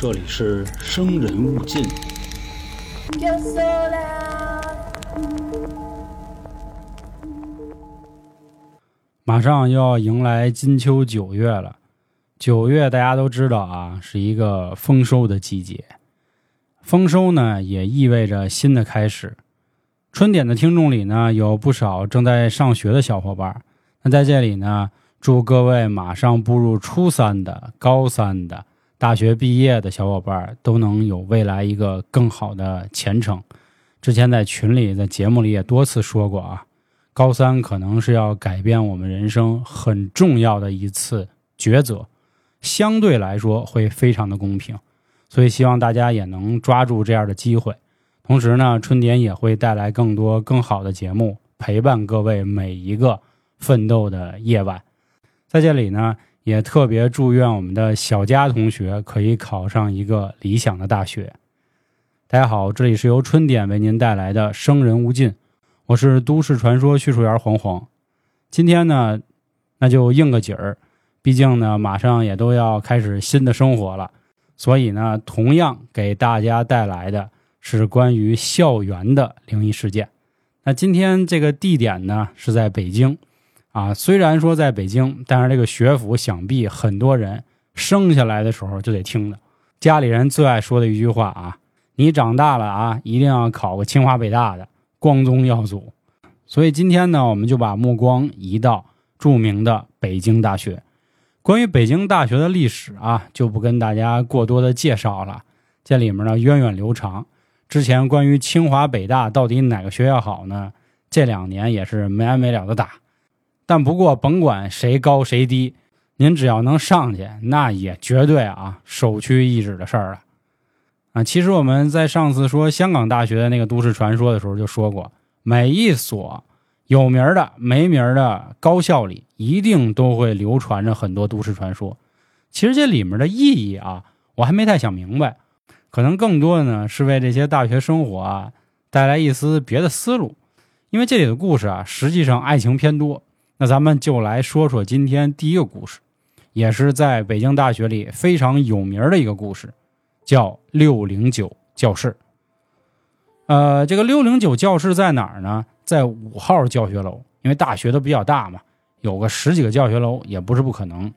这里是生人勿近。马上又要迎来金秋九月了，九月大家都知道啊，是一个丰收的季节。丰收呢，也意味着新的开始。春点的听众里呢，有不少正在上学的小伙伴。那在这里呢，祝各位马上步入初三的、高三的、大学毕业的小伙伴都能有未来一个更好的前程。之前在群里、在节目里也多次说过啊，高三可能是要改变我们人生很重要的一次抉择，相对来说会非常的公平，所以希望大家也能抓住这样的机会。同时呢，春点也会带来更多更好的节目，陪伴各位每一个奋斗的夜晚。在这里呢，也特别祝愿我们的小佳同学可以考上一个理想的大学。大家好，这里是由春点为您带来的《生人勿近》，我是都市传说叙述员黄黄。今天呢，那就应个景儿，毕竟呢，马上也都要开始新的生活了，所以呢，同样给大家带来的是关于校园的灵异事件。那今天这个地点呢是在北京，啊，虽然说在北京，但是这个学府想必很多人生下来的时候就得听的，家里人最爱说的一句话啊。你长大了啊，一定要考个清华北大的，光宗耀祖。所以今天呢，我们就把目光移到著名的北京大学。关于北京大学的历史啊，就不跟大家过多的介绍了。这里面呢源远流长。之前关于清华北大到底哪个学校好呢？这两年也是没完没了的打。但不过甭管谁高谁低，您只要能上去，那也绝对啊首屈一指的事儿了。啊，其实我们在上次说香港大学的那个都市传说的时候就说过，每一所有名的、没名的高校里，一定都会流传着很多都市传说。其实这里面的意义啊，我还没太想明白，可能更多的呢是为这些大学生活啊带来一丝别的思路。因为这里的故事啊，实际上爱情偏多。那咱们就来说说今天第一个故事，也是在北京大学里非常有名的一个故事。叫六零九教室。呃，这个六零九教室在哪儿呢？在五号教学楼，因为大学都比较大嘛，有个十几个教学楼也不是不可能。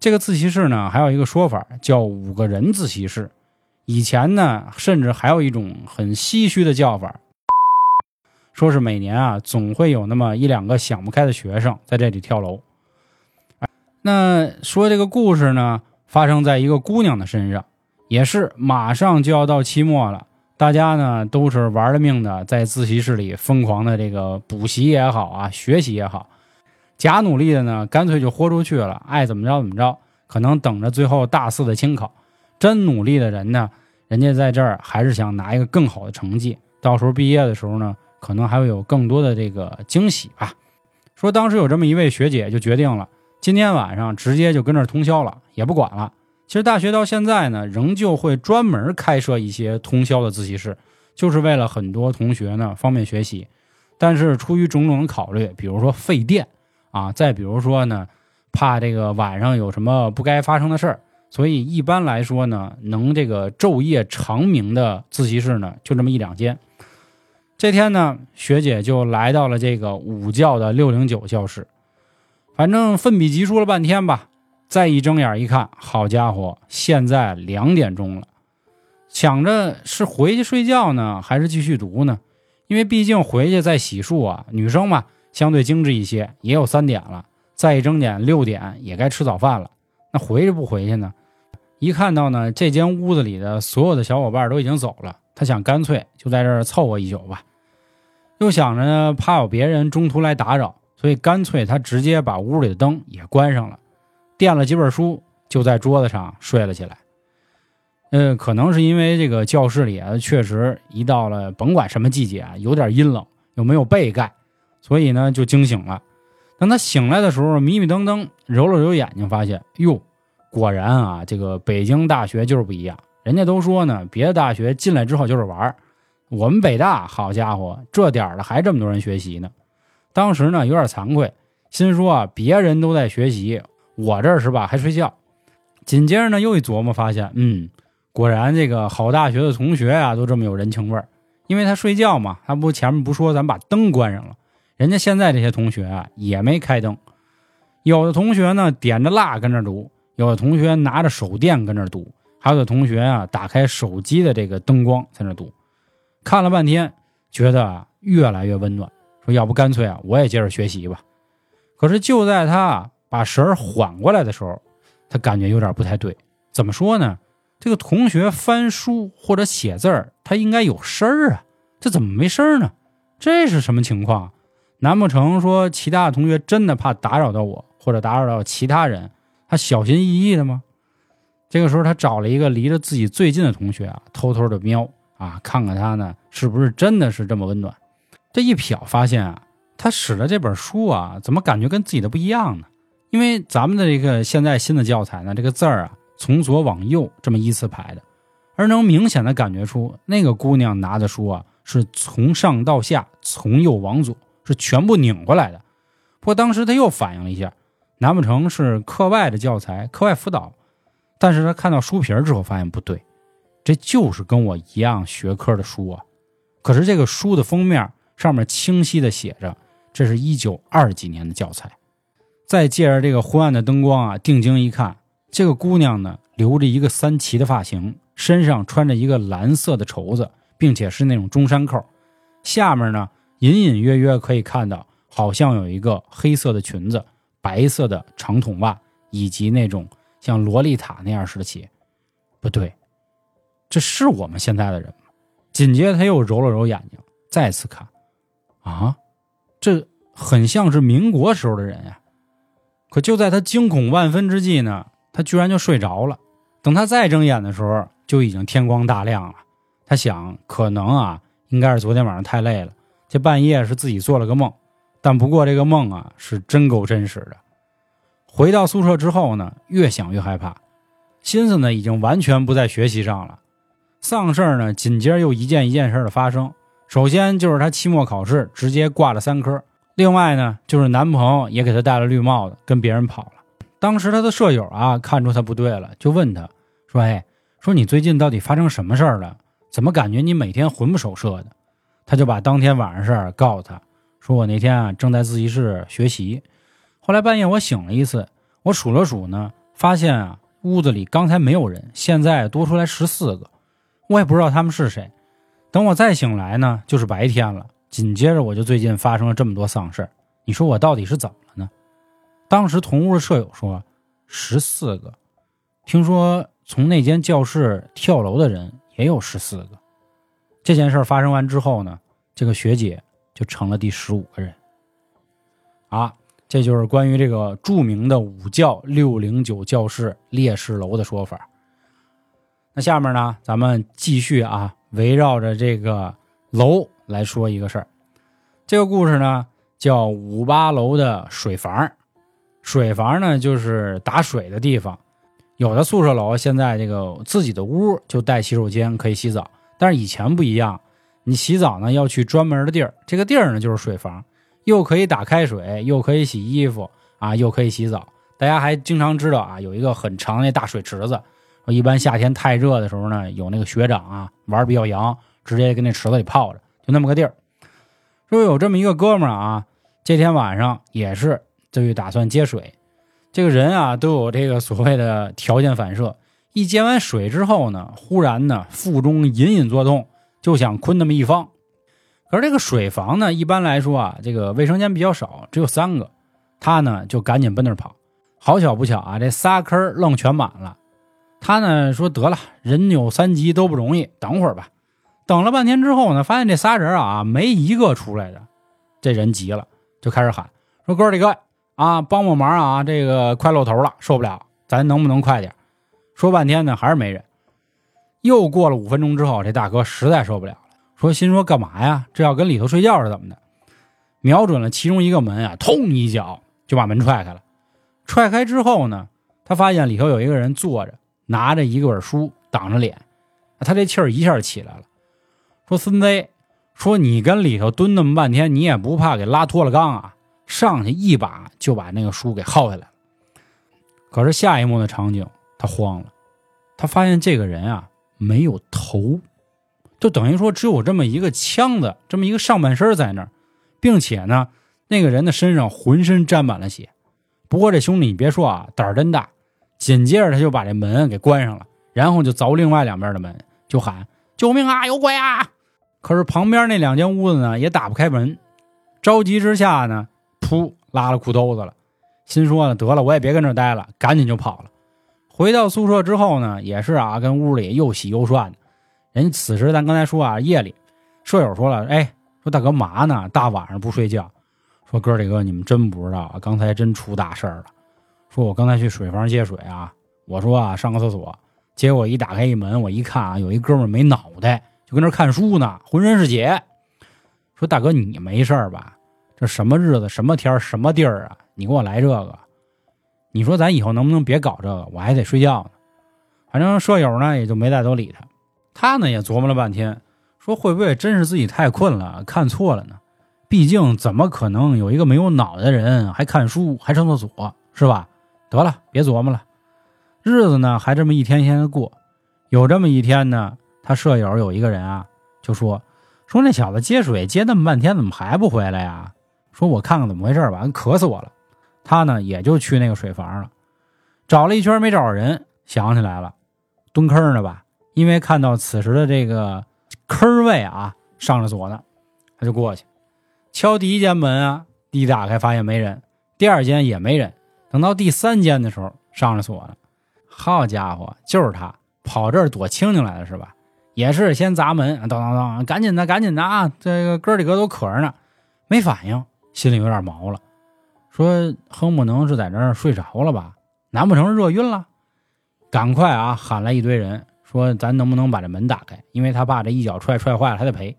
这个自习室呢，还有一个说法叫五个人自习室。以前呢，甚至还有一种很唏嘘的叫法，说是每年啊，总会有那么一两个想不开的学生在这里跳楼。那说这个故事呢，发生在一个姑娘的身上。也是马上就要到期末了，大家呢都是玩了命的在自习室里疯狂的这个补习也好啊，学习也好，假努力的呢干脆就豁出去了，爱怎么着怎么着。可能等着最后大四的清考，真努力的人呢，人家在这儿还是想拿一个更好的成绩，到时候毕业的时候呢，可能还会有更多的这个惊喜吧。说当时有这么一位学姐就决定了，今天晚上直接就跟这儿通宵了，也不管了。其实大学到现在呢，仍旧会专门开设一些通宵的自习室，就是为了很多同学呢方便学习。但是出于种种考虑，比如说费电啊，再比如说呢，怕这个晚上有什么不该发生的事儿，所以一般来说呢，能这个昼夜长明的自习室呢，就这么一两间。这天呢，学姐就来到了这个午觉的六零九教室，反正奋笔疾书了半天吧。再一睁眼一看，好家伙，现在两点钟了，想着是回去睡觉呢，还是继续读呢？因为毕竟回去再洗漱啊，女生嘛，相对精致一些，也有三点了。再一睁眼，六点也该吃早饭了。那回去不回去呢？一看到呢，这间屋子里的所有的小伙伴都已经走了，他想干脆就在这儿凑合一宿吧。又想着呢，怕有别人中途来打扰，所以干脆他直接把屋里的灯也关上了。垫了几本书，就在桌子上睡了起来。嗯，可能是因为这个教室里啊，确实一到了甭管什么季节啊，有点阴冷，又没有被盖，所以呢就惊醒了。等他醒来的时候，迷迷瞪瞪揉了揉眼睛，发现哟，果然啊，这个北京大学就是不一样。人家都说呢，别的大学进来之后就是玩儿我们北大好家伙，这点儿了还这么多人学习呢。当时呢有点惭愧，心说啊，别人都在学习。我这儿是吧，还睡觉。紧接着呢，又一琢磨，发现，嗯，果然，这个好大学的同学啊，都这么有人情味儿。因为他睡觉嘛，他不前面不说咱把灯关上了，人家现在这些同学啊也没开灯，有的同学呢点着蜡跟那读，有的同学拿着手电跟那读，还有的同学啊打开手机的这个灯光在那读，看了半天，觉得啊越来越温暖，说要不干脆啊我也接着学习吧。可是就在他把神儿缓过来的时候，他感觉有点不太对。怎么说呢？这个同学翻书或者写字儿，他应该有声儿啊，这怎么没声儿呢？这是什么情况？难不成说其他的同学真的怕打扰到我，或者打扰到其他人，他小心翼翼的吗？这个时候，他找了一个离着自己最近的同学啊，偷偷的瞄啊，看看他呢是不是真的是这么温暖。这一瞟，发现啊。他使的这本书啊，怎么感觉跟自己的不一样呢？因为咱们的这个现在新的教材呢，这个字儿啊，从左往右这么依次排的，而能明显的感觉出那个姑娘拿的书啊，是从上到下，从右往左，是全部拧过来的。不过当时他又反应了一下，难不成是课外的教材、课外辅导？但是他看到书皮儿之后发现不对，这就是跟我一样学科的书啊。可是这个书的封面上面清晰的写着。这是一九二几年的教材，再借着这个昏暗的灯光啊，定睛一看，这个姑娘呢，留着一个三齐的发型，身上穿着一个蓝色的绸子，并且是那种中山扣，下面呢，隐隐约约可以看到，好像有一个黑色的裙子，白色的长筒袜，以及那种像洛丽塔那样式的鞋。不对，这是我们现在的人吗？紧接着他又揉了揉眼睛，再次看，啊。这很像是民国时候的人呀，可就在他惊恐万分之际呢，他居然就睡着了。等他再睁眼的时候，就已经天光大亮了。他想，可能啊，应该是昨天晚上太累了，这半夜是自己做了个梦。但不过这个梦啊，是真够真实的。回到宿舍之后呢，越想越害怕，心思呢已经完全不在学习上了。丧事呢，紧接着又一件一件事的发生。首先就是他期末考试直接挂了三科，另外呢就是男朋友也给他戴了绿帽子，跟别人跑了。当时他的舍友啊看出他不对了，就问他说：“哎，说你最近到底发生什么事儿了？怎么感觉你每天魂不守舍的？”他就把当天晚上事儿告诉他，说：“我那天啊正在自习室学习，后来半夜我醒了一次，我数了数呢，发现啊屋子里刚才没有人，现在多出来十四个，我也不知道他们是谁。”等我再醒来呢，就是白天了。紧接着我就最近发生了这么多丧事你说我到底是怎么了呢？当时同屋的舍友说，十四个，听说从那间教室跳楼的人也有十四个。这件事发生完之后呢，这个学姐就成了第十五个人。啊，这就是关于这个著名的五教六零九教室烈士楼的说法。那下面呢，咱们继续啊。围绕着这个楼来说一个事儿，这个故事呢叫五八楼的水房。水房呢就是打水的地方。有的宿舍楼现在这个自己的屋就带洗手间可以洗澡，但是以前不一样，你洗澡呢要去专门的地儿，这个地儿呢就是水房，又可以打开水，又可以洗衣服啊，又可以洗澡。大家还经常知道啊，有一个很长的大水池子。我一般夏天太热的时候呢，有那个学长啊玩比较洋，直接跟那池子里泡着，就那么个地儿。说有这么一个哥们儿啊，这天晚上也是就打算接水。这个人啊都有这个所谓的条件反射，一接完水之后呢，忽然呢腹中隐隐作痛，就想坤那么一方。可是这个水房呢，一般来说啊，这个卫生间比较少，只有三个。他呢就赶紧奔那儿跑，好巧不巧啊，这仨坑愣全满了。他呢说得了，人有三急都不容易，等会儿吧。等了半天之后呢，发现这仨人啊没一个出来的，这人急了，就开始喊说：“哥几个啊，帮帮忙啊，这个快露头了，受不了，咱能不能快点？”说半天呢还是没人。又过了五分钟之后，这大哥实在受不了了，说：“心说干嘛呀？这要跟里头睡觉是怎么的？”瞄准了其中一个门啊，痛一脚就把门踹开了。踹开之后呢，他发现里头有一个人坐着。拿着一个本书挡着脸，他这气儿一下起来了，说：“孙子，说你跟里头蹲那么半天，你也不怕给拉脱了肛啊？”上去一把就把那个书给薅下来了。可是下一幕的场景，他慌了，他发现这个人啊没有头，就等于说只有这么一个腔子，这么一个上半身在那儿，并且呢，那个人的身上浑身沾满了血。不过这兄弟你别说啊，胆儿真大，紧接着他就把这门给关上了，然后就凿另外两边的门，就喊救命啊，有鬼啊！可是旁边那两间屋子呢也打不开门，着急之下呢，噗拉了裤兜子了，心说呢得了，我也别跟这待了，赶紧就跑了。回到宿舍之后呢，也是啊，跟屋里又洗又涮的。人此时咱刚才说啊，夜里舍友说了，哎，说大哥嘛呢？大晚上不睡觉。说哥几个，你们真不知道啊，刚才真出大事了。说我刚才去水房接水啊，我说啊上个厕所，结果一打开一门，我一看啊，有一哥们没脑袋，就跟那看书呢，浑身是血。说大哥你没事吧？这什么日子、什么天、什么地儿啊？你给我来这个？你说咱以后能不能别搞这个？我还得睡觉呢。反正舍友呢也就没再多理他。他呢也琢磨了半天，说会不会真是自己太困了，看错了呢？毕竟，怎么可能有一个没有脑袋的人还看书还上厕所，是吧？得了，别琢磨了。日子呢，还这么一天天的过。有这么一天呢，他舍友有一个人啊，就说说那小子接水接那么半天，怎么还不回来呀？说我看看怎么回事吧，渴死我了。他呢，也就去那个水房了，找了一圈没找着人，想起来了，蹲坑呢吧？因为看到此时的这个坑位啊，上着锁呢，他就过去。敲第一间门啊，一打开发现没人，第二间也没人，等到第三间的时候上了锁了。好家伙，就是他跑这儿躲清静来了是吧？也是先砸门，当当当，赶紧的，赶紧的啊！这个哥几个都渴着呢，没反应，心里有点毛了，说哼不能是在这儿睡着了吧？难不成热晕了？赶快啊，喊来一堆人，说咱能不能把这门打开？因为他怕这一脚踹踹坏了，还得赔。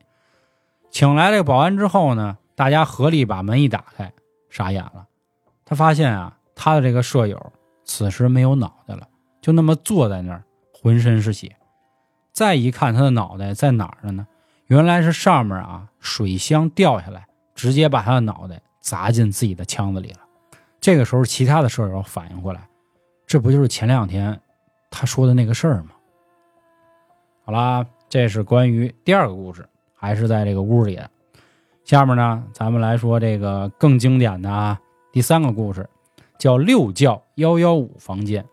请来这个保安之后呢？大家合力把门一打开，傻眼了。他发现啊，他的这个舍友此时没有脑袋了，就那么坐在那儿，浑身是血。再一看，他的脑袋在哪儿了呢？原来是上面啊，水箱掉下来，直接把他的脑袋砸进自己的腔子里了。这个时候，其他的舍友反应过来，这不就是前两天他说的那个事儿吗？好啦，这是关于第二个故事，还是在这个屋里的。下面呢，咱们来说这个更经典的啊，第三个故事，叫六教幺幺五房间。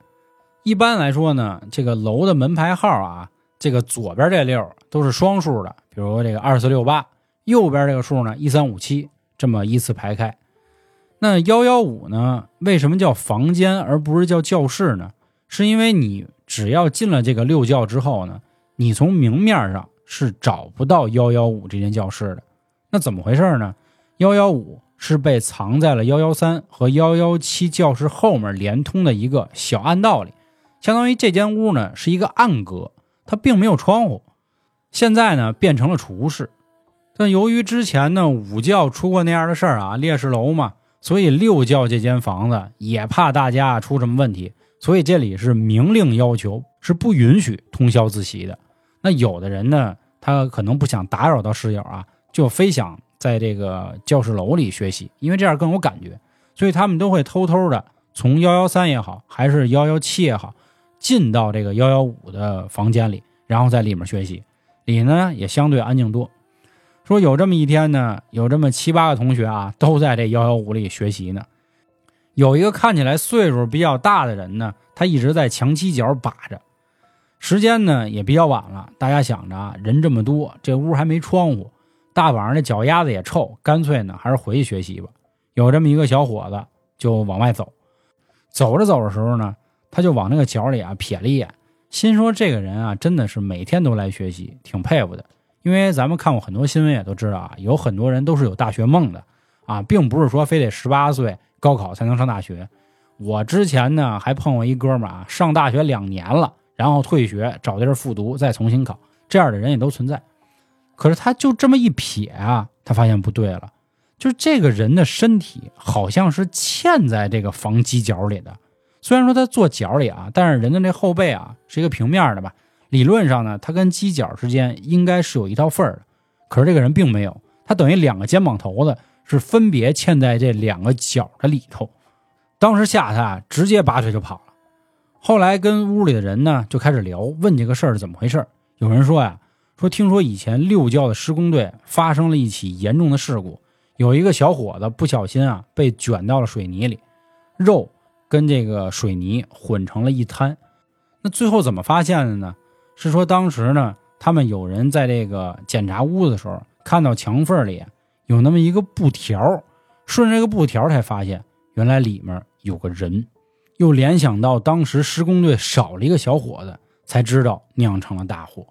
一般来说呢，这个楼的门牌号啊，这个左边这六都是双数的，比如这个二四六八，右边这个数呢一三五七，这么依次排开。那幺幺五呢，为什么叫房间而不是叫教室呢？是因为你只要进了这个六教之后呢，你从明面上是找不到幺幺五这间教室的。那怎么回事呢？幺幺五是被藏在了幺幺三和幺幺七教室后面连通的一个小暗道里，相当于这间屋呢是一个暗格，它并没有窗户。现在呢变成了储物室，但由于之前呢五教出过那样的事儿啊，烈士楼嘛，所以六教这间房子也怕大家出什么问题，所以这里是明令要求是不允许通宵自习的。那有的人呢，他可能不想打扰到室友啊。就非想在这个教室楼里学习，因为这样更有感觉，所以他们都会偷偷的从幺幺三也好，还是幺幺七也好，进到这个幺幺五的房间里，然后在里面学习。里呢也相对安静多。说有这么一天呢，有这么七八个同学啊，都在这幺幺五里学习呢。有一个看起来岁数比较大的人呢，他一直在墙犄角把着。时间呢也比较晚了，大家想着啊，人这么多，这屋还没窗户。大晚上这脚丫子也臭，干脆呢还是回去学习吧。有这么一个小伙子就往外走，走着走的时候呢，他就往那个角里啊瞥了一眼，心说这个人啊真的是每天都来学习，挺佩服的。因为咱们看过很多新闻，也都知道啊，有很多人都是有大学梦的啊，并不是说非得十八岁高考才能上大学。我之前呢还碰过一哥们啊，上大学两年了，然后退学找地儿复读，再重新考，这样的人也都存在。可是他就这么一瞥啊，他发现不对了，就是这个人的身体好像是嵌在这个房犄角里的。虽然说他坐角里啊，但是人的那后背啊是一个平面的吧？理论上呢，他跟犄角之间应该是有一道缝儿的。可是这个人并没有，他等于两个肩膀头子是分别嵌在这两个角的里头。当时吓他，直接拔腿就跑了。后来跟屋里的人呢就开始聊，问这个事儿是怎么回事有人说呀，说听说以前六教的施工队发生了一起严重的事故，有一个小伙子不小心啊被卷到了水泥里，肉跟这个水泥混成了一滩。那最后怎么发现的呢？是说当时呢，他们有人在这个检查屋子的时候，看到墙缝里有那么一个布条，顺着这个布条才发现原来里面有个人，又联想到当时施工队少了一个小伙子，才知道酿成了大祸。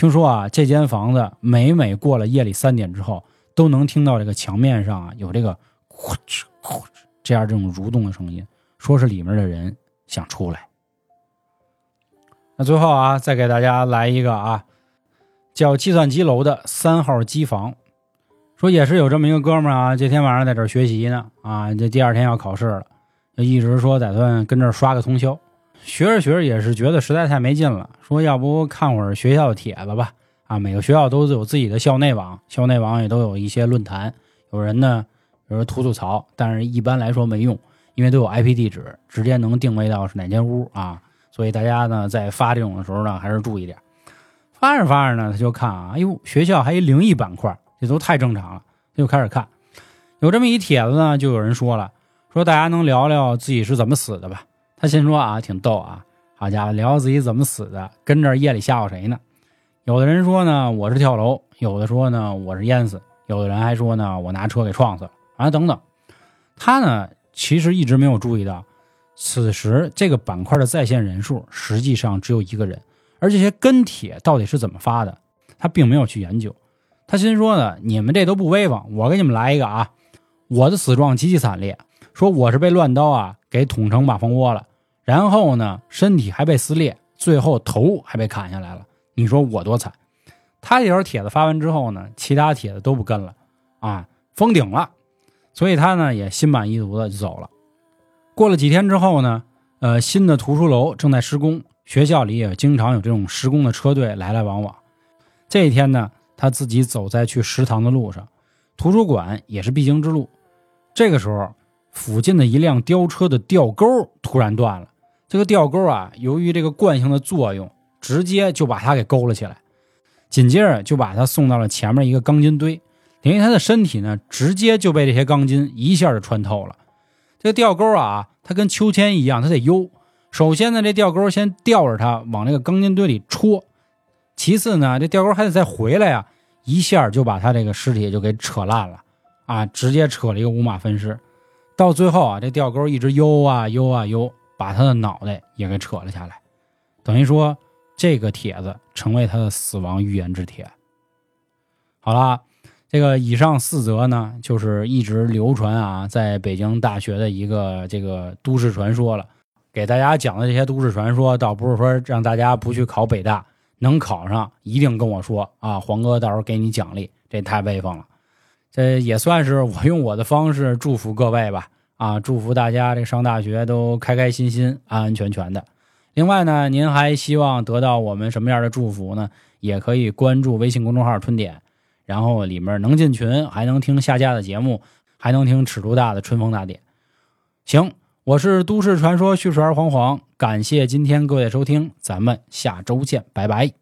听说啊，这间房子每每过了夜里三点之后，都能听到这个墙面上啊有这个呼哧呼哧这样这种蠕动的声音，说是里面的人想出来。那最后啊，再给大家来一个啊，叫计算机楼的三号机房，说也是有这么一个哥们儿啊，这天晚上在这儿学习呢啊，这第二天要考试了，就一直说打算跟这儿刷个通宵。学着学着也是觉得实在太没劲了，说要不看会儿学校的帖子吧。啊，每个学校都有自己的校内网，校内网也都有一些论坛，有人呢，有人吐吐槽，但是一般来说没用，因为都有 IP 地址，直接能定位到是哪间屋啊。所以大家呢在发这种的时候呢，还是注意点。发着发着呢，他就看啊，哎呦，学校还一灵异板块，这都太正常了，他就开始看。有这么一帖子呢，就有人说了，说大家能聊聊自己是怎么死的吧？他心说啊，挺逗啊，好家伙，聊自己怎么死的，跟这夜里吓唬谁呢？有的人说呢，我是跳楼；有的说呢，我是淹死；有的人还说呢，我拿车给撞死了啊，等等。他呢，其实一直没有注意到，此时这个板块的在线人数实际上只有一个人，而这些跟帖到底是怎么发的，他并没有去研究。他心说呢，你们这都不威风，我给你们来一个啊！我的死状极其惨烈，说我是被乱刀啊给捅成马蜂窝了，然后呢，身体还被撕裂，最后头还被砍下来了。你说我多惨？他这条帖子发完之后呢，其他帖子都不跟了，啊，封顶了。所以他呢也心满意足的就走了。过了几天之后呢，呃，新的图书楼正在施工，学校里也经常有这种施工的车队来来往往。这一天呢，他自己走在去食堂的路上，图书馆也是必经之路。这个时候，附近的一辆吊车的吊钩突然断了。这个吊钩啊，由于这个惯性的作用。直接就把他给勾了起来，紧接着就把他送到了前面一个钢筋堆，等于他的身体呢，直接就被这些钢筋一下就穿透了。这个吊钩啊，它跟秋千一样，它得悠。首先呢，这吊钩先吊着他往那个钢筋堆里戳，其次呢，这吊钩还得再回来呀，一下就把他这个尸体就给扯烂了啊，直接扯了一个五马分尸。到最后啊，这吊钩一直悠啊悠啊悠，把他的脑袋也给扯了下来，等于说。这个帖子成为他的死亡预言之帖。好了，这个以上四则呢，就是一直流传啊，在北京大学的一个这个都市传说了。给大家讲的这些都市传说，倒不是说让大家不去考北大，能考上一定跟我说啊，黄哥到时候给你奖励，这太威风了。这也算是我用我的方式祝福各位吧，啊，祝福大家这上大学都开开心心、安安全全的。另外呢，您还希望得到我们什么样的祝福呢？也可以关注微信公众号“春点”，然后里面能进群，还能听下架的节目，还能听尺度大的春风大典。行，我是都市传说叙述员黄黄，感谢今天各位收听，咱们下周见，拜拜。